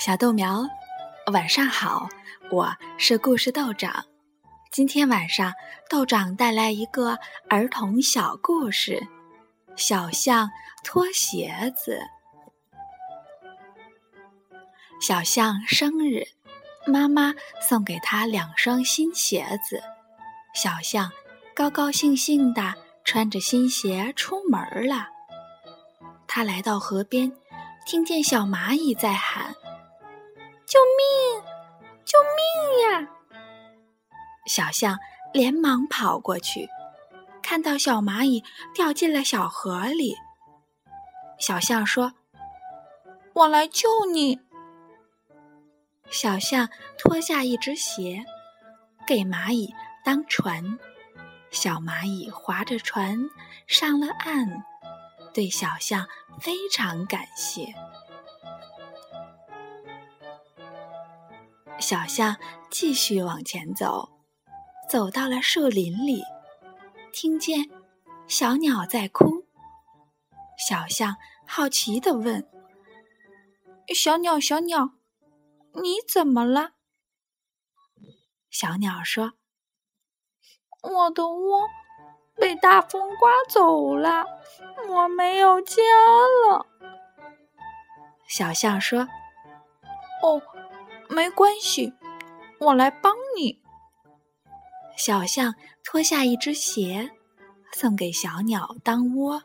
小豆苗，晚上好，我是故事豆长。今天晚上，豆长带来一个儿童小故事《小象脱鞋子》。小象生日，妈妈送给他两双新鞋子。小象高高兴兴的穿着新鞋出门了。他来到河边，听见小蚂蚁在喊。救命！救命呀！小象连忙跑过去，看到小蚂蚁掉进了小河里。小象说：“我来救你。”小象脱下一只鞋，给蚂蚁当船。小蚂蚁划着船上了岸，对小象非常感谢。小象继续往前走，走到了树林里，听见小鸟在哭。小象好奇地问：“小鸟，小鸟，你怎么了？”小鸟说：“我的窝被大风刮走了，我没有家了。”小象说：“哦。”没关系，我来帮你。小象脱下一只鞋，送给小鸟当窝。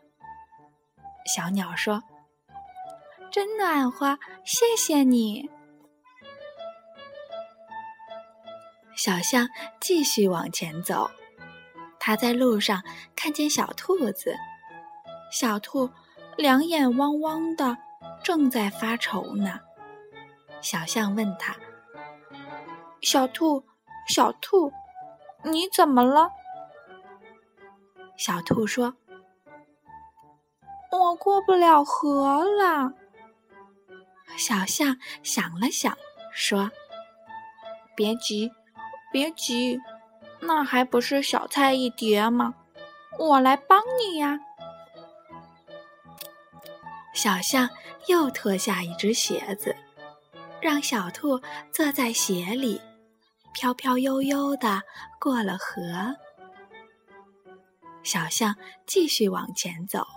小鸟说：“真暖和，谢谢你。”小象继续往前走，它在路上看见小兔子，小兔两眼汪汪的，正在发愁呢。小象问他：“小兔，小兔，你怎么了？”小兔说：“我过不了河了。”小象想了想，说：“别急，别急，那还不是小菜一碟吗？我来帮你呀。”小象又脱下一只鞋子。让小兔坐在鞋里，飘飘悠悠的过了河。小象继续往前走，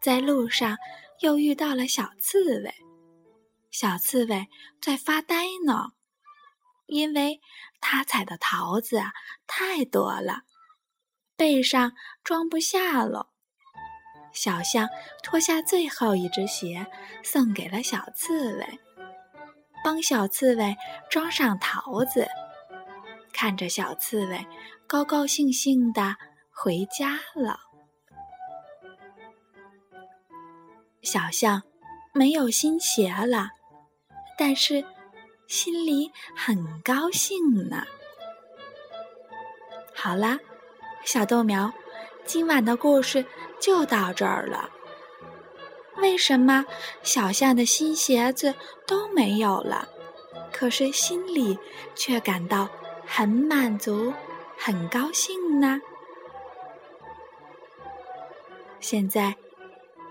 在路上又遇到了小刺猬。小刺猬在发呆呢，因为它采的桃子太多了，背上装不下了。小象脱下最后一只鞋，送给了小刺猬。帮小刺猬装上桃子，看着小刺猬高高兴兴的回家了。小象没有新鞋了，但是心里很高兴呢。好啦，小豆苗，今晚的故事就到这儿了。为什么小象的新鞋子都没有了，可是心里却感到很满足、很高兴呢？现在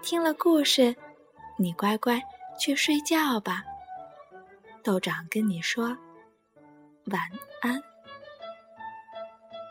听了故事，你乖乖去睡觉吧。豆长跟你说晚安。